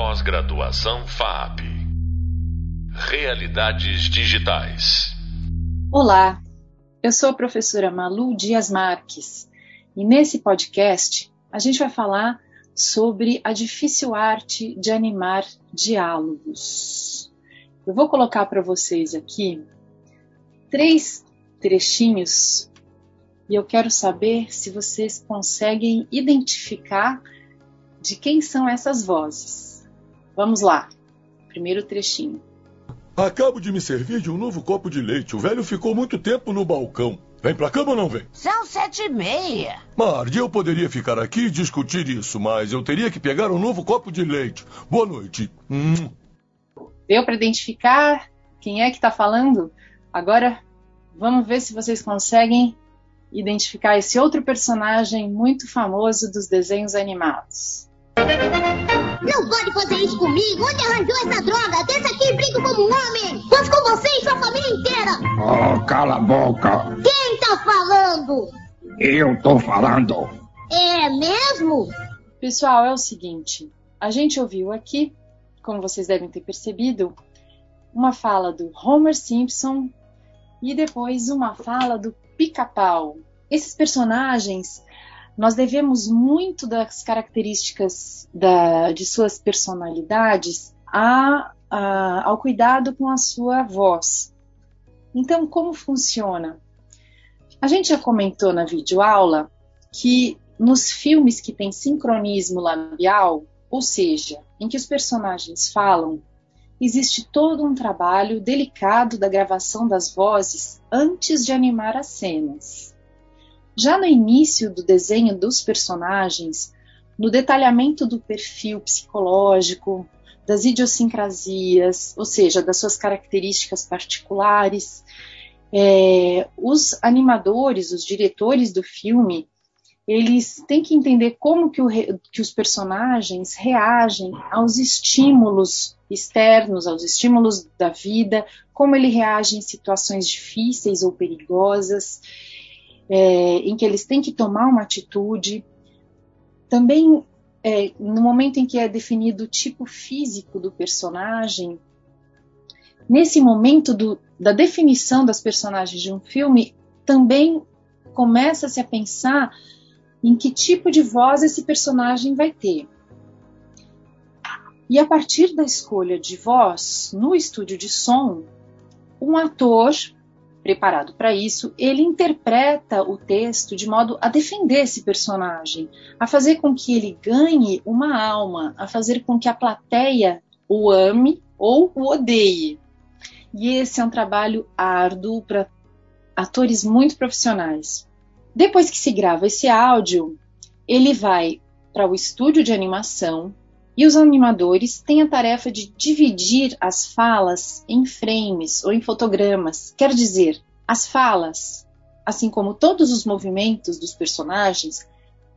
Pós-graduação FAP. Realidades digitais. Olá, eu sou a professora Malu Dias Marques e nesse podcast a gente vai falar sobre a difícil arte de animar diálogos. Eu vou colocar para vocês aqui três trechinhos e eu quero saber se vocês conseguem identificar de quem são essas vozes. Vamos lá. Primeiro trechinho. Acabo de me servir de um novo copo de leite. O velho ficou muito tempo no balcão. Vem pra cama ou não vem? São sete e meia. Marge, eu poderia ficar aqui e discutir isso, mas eu teria que pegar um novo copo de leite. Boa noite. Hum. Deu para identificar quem é que está falando? Agora vamos ver se vocês conseguem identificar esse outro personagem muito famoso dos desenhos animados. Não pode fazer isso comigo! Onde arranjou essa droga? Desça aqui e brinco como um homem! Posso com você e sua família inteira! Oh, cala a boca! Quem tá falando? Eu tô falando! É mesmo? Pessoal, é o seguinte: a gente ouviu aqui, como vocês devem ter percebido, uma fala do Homer Simpson e depois uma fala do Pica-Pau. Esses personagens nós devemos muito das características da, de suas personalidades a, a, ao cuidado com a sua voz. Então, como funciona? A gente já comentou na videoaula que nos filmes que tem sincronismo labial, ou seja, em que os personagens falam, existe todo um trabalho delicado da gravação das vozes antes de animar as cenas. Já no início do desenho dos personagens, no detalhamento do perfil psicológico, das idiosincrasias, ou seja, das suas características particulares, é, os animadores, os diretores do filme, eles têm que entender como que, o, que, os personagens reagem aos estímulos externos, aos estímulos da vida, como ele reage em situações difíceis ou perigosas é, em que eles têm que tomar uma atitude. Também, é, no momento em que é definido o tipo físico do personagem, nesse momento do, da definição das personagens de um filme, também começa-se a pensar em que tipo de voz esse personagem vai ter. E a partir da escolha de voz no estúdio de som, um ator preparado para isso, ele interpreta o texto de modo a defender esse personagem, a fazer com que ele ganhe uma alma, a fazer com que a plateia o ame ou o odeie. E esse é um trabalho árduo para atores muito profissionais. Depois que se grava esse áudio, ele vai para o estúdio de animação, e os animadores têm a tarefa de dividir as falas em frames ou em fotogramas. Quer dizer, as falas, assim como todos os movimentos dos personagens,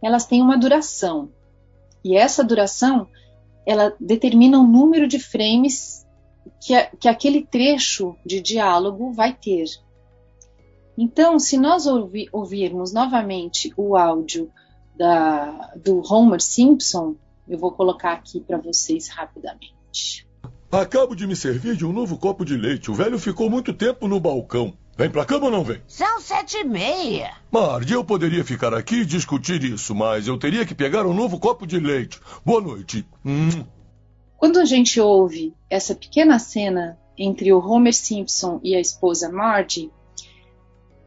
elas têm uma duração. E essa duração, ela determina o número de frames que, a, que aquele trecho de diálogo vai ter. Então, se nós ouvi, ouvirmos novamente o áudio da, do Homer Simpson, eu vou colocar aqui para vocês rapidamente. Acabo de me servir de um novo copo de leite. O velho ficou muito tempo no balcão. Vem pra cama ou não vem? São sete e meia. Marge, eu poderia ficar aqui e discutir isso, mas eu teria que pegar um novo copo de leite. Boa noite. Hum. Quando a gente ouve essa pequena cena entre o Homer Simpson e a esposa Marge,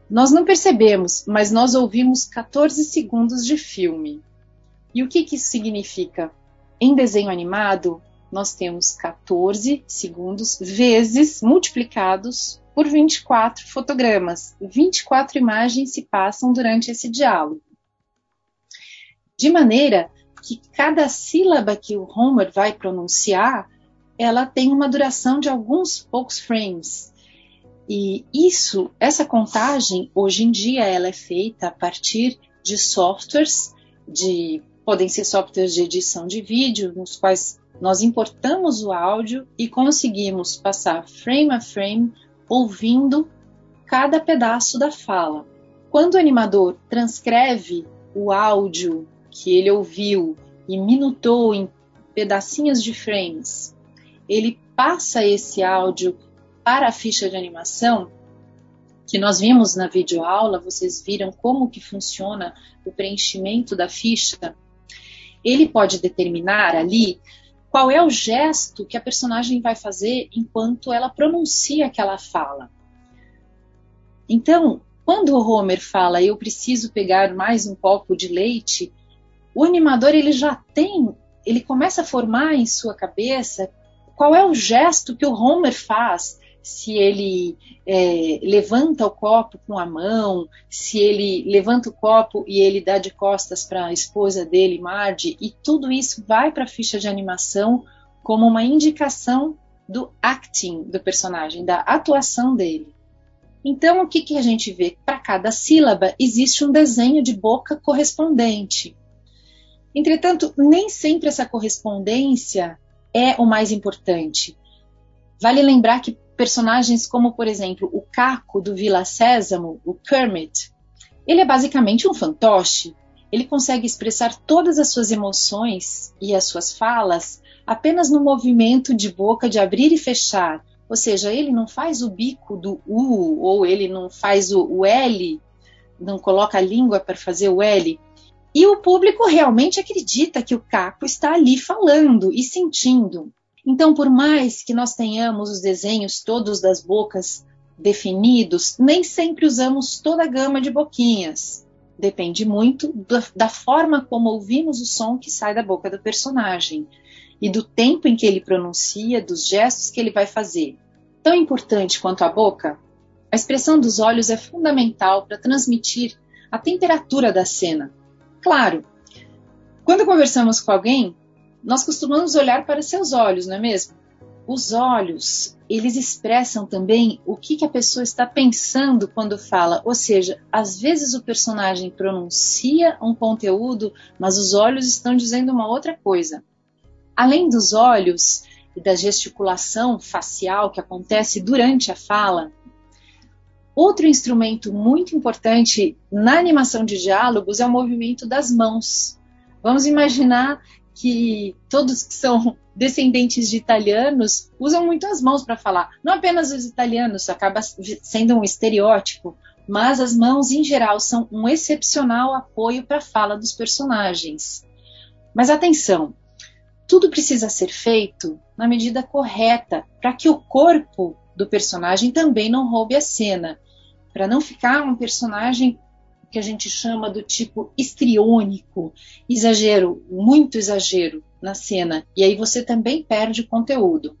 nós não percebemos, mas nós ouvimos 14 segundos de filme. E o que, que isso significa? Em desenho animado, nós temos 14 segundos vezes multiplicados por 24 fotogramas. 24 imagens se passam durante esse diálogo. De maneira que cada sílaba que o Homer vai pronunciar, ela tem uma duração de alguns poucos frames. E isso, essa contagem, hoje em dia, ela é feita a partir de softwares de podem ser softwares de edição de vídeo, nos quais nós importamos o áudio e conseguimos passar frame a frame ouvindo cada pedaço da fala. Quando o animador transcreve o áudio que ele ouviu e minutou em pedacinhos de frames, ele passa esse áudio para a ficha de animação, que nós vimos na videoaula, vocês viram como que funciona o preenchimento da ficha, ele pode determinar ali qual é o gesto que a personagem vai fazer enquanto ela pronuncia aquela fala. Então, quando o Homer fala eu preciso pegar mais um copo de leite, o animador ele já tem, ele começa a formar em sua cabeça qual é o gesto que o Homer faz se ele é, levanta o copo com a mão, se ele levanta o copo e ele dá de costas para a esposa dele, Marge, e tudo isso vai para a ficha de animação como uma indicação do acting do personagem, da atuação dele. Então, o que, que a gente vê? Para cada sílaba existe um desenho de boca correspondente. Entretanto, nem sempre essa correspondência é o mais importante. Vale lembrar que personagens como, por exemplo, o Caco do Vila Sésamo, o Kermit, ele é basicamente um fantoche. Ele consegue expressar todas as suas emoções e as suas falas apenas no movimento de boca de abrir e fechar. Ou seja, ele não faz o bico do U, ou ele não faz o, o L, não coloca a língua para fazer o L. E o público realmente acredita que o Caco está ali falando e sentindo. Então, por mais que nós tenhamos os desenhos todos das bocas definidos, nem sempre usamos toda a gama de boquinhas. Depende muito da, da forma como ouvimos o som que sai da boca do personagem e do tempo em que ele pronuncia, dos gestos que ele vai fazer. Tão importante quanto a boca, a expressão dos olhos é fundamental para transmitir a temperatura da cena, Claro, quando conversamos com alguém, nós costumamos olhar para seus olhos, não é mesmo? Os olhos, eles expressam também o que, que a pessoa está pensando quando fala. Ou seja, às vezes o personagem pronuncia um conteúdo, mas os olhos estão dizendo uma outra coisa. Além dos olhos e da gesticulação facial que acontece durante a fala, Outro instrumento muito importante na animação de diálogos é o movimento das mãos. Vamos imaginar que todos que são descendentes de italianos usam muito as mãos para falar. Não apenas os italianos, acaba sendo um estereótipo, mas as mãos em geral são um excepcional apoio para a fala dos personagens. Mas atenção, tudo precisa ser feito na medida correta para que o corpo do personagem também não roube a cena para não ficar um personagem que a gente chama do tipo histriônico, exagero, muito exagero na cena, e aí você também perde conteúdo.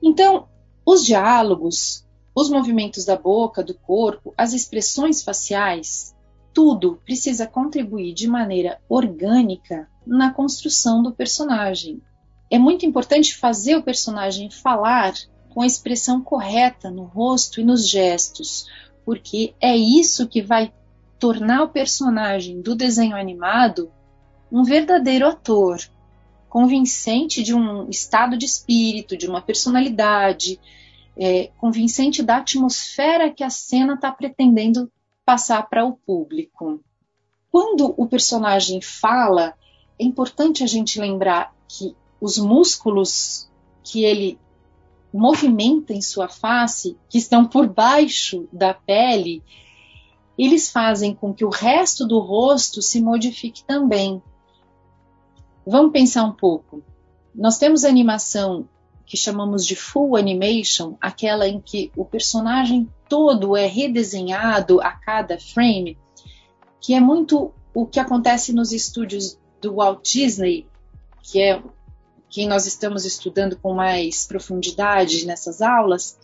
Então, os diálogos, os movimentos da boca, do corpo, as expressões faciais, tudo precisa contribuir de maneira orgânica na construção do personagem. É muito importante fazer o personagem falar com a expressão correta no rosto e nos gestos, porque é isso que vai tornar o personagem do desenho animado um verdadeiro ator, convincente de um estado de espírito, de uma personalidade, é, convincente da atmosfera que a cena está pretendendo passar para o público. Quando o personagem fala, é importante a gente lembrar que os músculos que ele movimenta em sua face, que estão por baixo da pele, eles fazem com que o resto do rosto se modifique também. Vamos pensar um pouco. Nós temos animação que chamamos de full animation, aquela em que o personagem todo é redesenhado a cada frame, que é muito o que acontece nos estúdios do Walt Disney, que é quem nós estamos estudando com mais profundidade nessas aulas,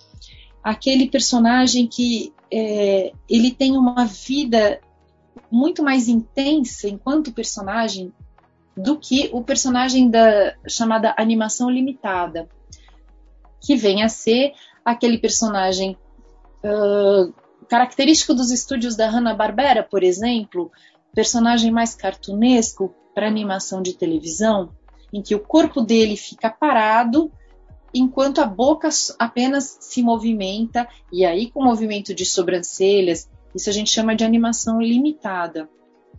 aquele personagem que é, ele tem uma vida muito mais intensa enquanto personagem do que o personagem da chamada animação limitada, que vem a ser aquele personagem uh, característico dos estúdios da Hanna-Barbera, por exemplo, personagem mais cartunesco para animação de televisão, em que o corpo dele fica parado enquanto a boca apenas se movimenta, e aí com o movimento de sobrancelhas, isso a gente chama de animação limitada.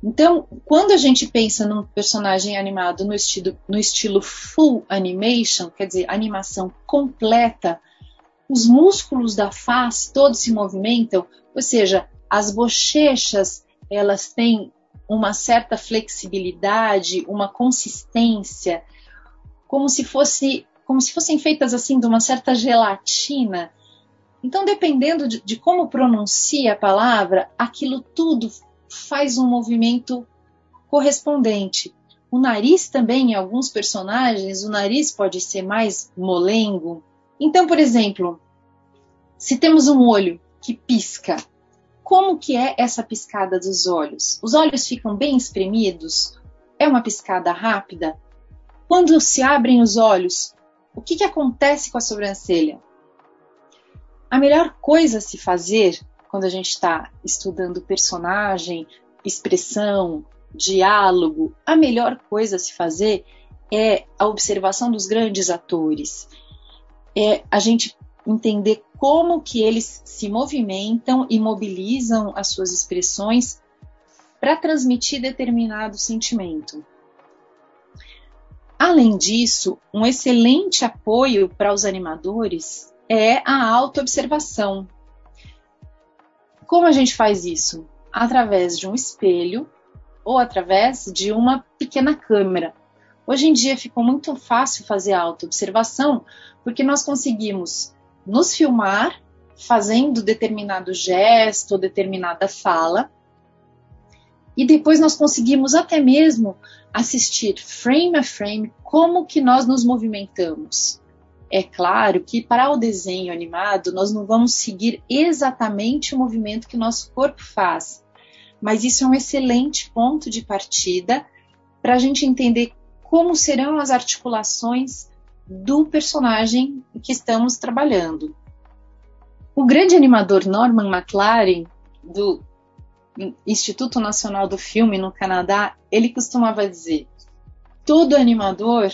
Então, quando a gente pensa num personagem animado no estilo, no estilo full animation, quer dizer, animação completa, os músculos da face todos se movimentam, ou seja, as bochechas elas têm uma certa flexibilidade, uma consistência, como se fosse como se fossem feitas assim de uma certa gelatina. Então, dependendo de, de como pronuncia a palavra, aquilo tudo faz um movimento correspondente. O nariz também, em alguns personagens, o nariz pode ser mais molengo. Então, por exemplo, se temos um olho que pisca, como que é essa piscada dos olhos? Os olhos ficam bem espremidos? É uma piscada rápida? Quando se abrem os olhos, o que, que acontece com a sobrancelha? A melhor coisa a se fazer quando a gente está estudando personagem, expressão, diálogo, a melhor coisa a se fazer é a observação dos grandes atores. É a gente entender como que eles se movimentam e mobilizam as suas expressões para transmitir determinado sentimento. Além disso, um excelente apoio para os animadores é a autoobservação, como a gente faz isso? Através de um espelho ou através de uma pequena câmera. Hoje em dia ficou muito fácil fazer autoobservação porque nós conseguimos nos filmar fazendo determinado gesto ou determinada fala e depois nós conseguimos até mesmo assistir frame a frame como que nós nos movimentamos. É claro que para o desenho animado nós não vamos seguir exatamente o movimento que o nosso corpo faz, mas isso é um excelente ponto de partida para a gente entender como serão as articulações do personagem que estamos trabalhando. O grande animador Norman McLaren, do Instituto Nacional do Filme no Canadá, ele costumava dizer: todo animador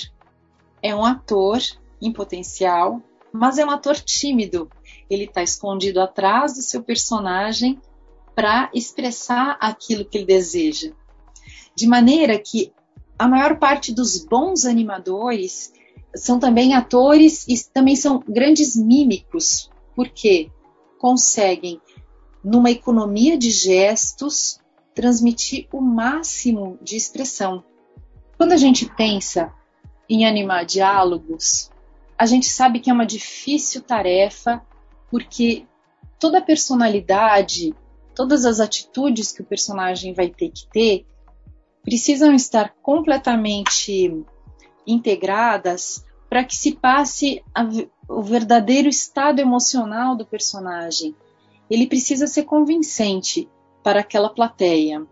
é um ator em potencial, mas é um ator tímido. Ele está escondido atrás do seu personagem para expressar aquilo que ele deseja. De maneira que a maior parte dos bons animadores são também atores e também são grandes mímicos, porque conseguem, numa economia de gestos, transmitir o máximo de expressão. Quando a gente pensa em animar diálogos, a gente sabe que é uma difícil tarefa, porque toda a personalidade, todas as atitudes que o personagem vai ter que ter, precisam estar completamente integradas para que se passe a, o verdadeiro estado emocional do personagem. Ele precisa ser convincente para aquela plateia.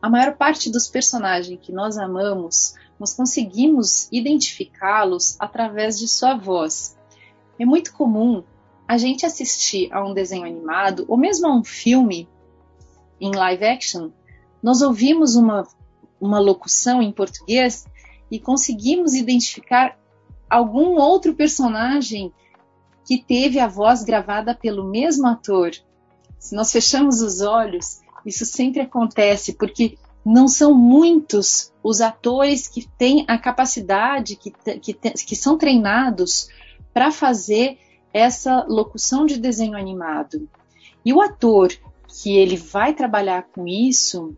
A maior parte dos personagens que nós amamos nós conseguimos identificá-los através de sua voz. É muito comum a gente assistir a um desenho animado ou mesmo a um filme em live action, nós ouvimos uma, uma locução em português e conseguimos identificar algum outro personagem que teve a voz gravada pelo mesmo ator. Se nós fechamos os olhos, isso sempre acontece, porque não são muitos os atores que têm a capacidade, que, que, que são treinados para fazer essa locução de desenho animado. E o ator que ele vai trabalhar com isso,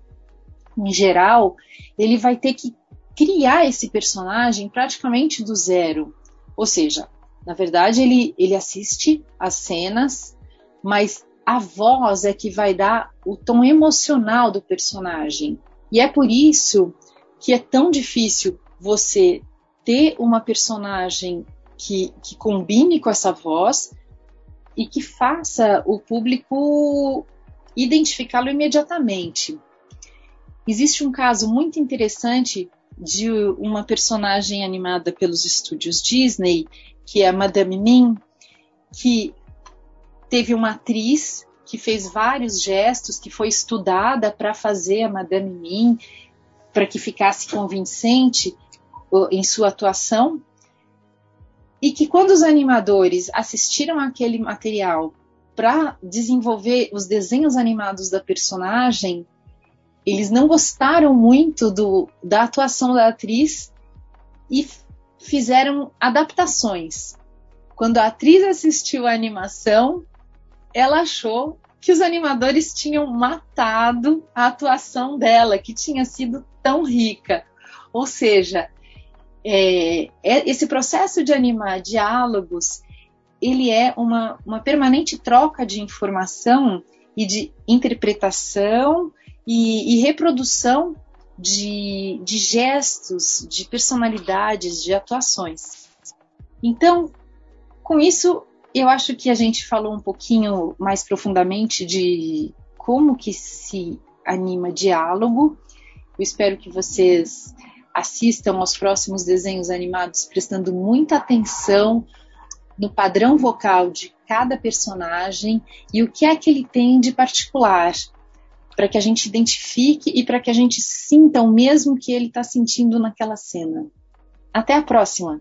em geral, ele vai ter que criar esse personagem praticamente do zero. Ou seja, na verdade, ele, ele assiste as cenas, mas a voz é que vai dar o tom emocional do personagem. E é por isso que é tão difícil você ter uma personagem que, que combine com essa voz e que faça o público identificá-lo imediatamente. Existe um caso muito interessante de uma personagem animada pelos estúdios Disney, que é a Madame Mim, que teve uma atriz que fez vários gestos, que foi estudada para fazer a Madame Mim, para que ficasse convincente em sua atuação, e que quando os animadores assistiram aquele material para desenvolver os desenhos animados da personagem, eles não gostaram muito do, da atuação da atriz e fizeram adaptações. Quando a atriz assistiu a animação, ela achou que os animadores tinham matado a atuação dela, que tinha sido tão rica. Ou seja, é, é, esse processo de animar diálogos, ele é uma, uma permanente troca de informação e de interpretação e, e reprodução de, de gestos, de personalidades, de atuações. Então, com isso, eu acho que a gente falou um pouquinho mais profundamente de como que se anima diálogo. Eu espero que vocês assistam aos próximos desenhos animados prestando muita atenção no padrão vocal de cada personagem e o que é que ele tem de particular, para que a gente identifique e para que a gente sinta o mesmo que ele está sentindo naquela cena. Até a próxima!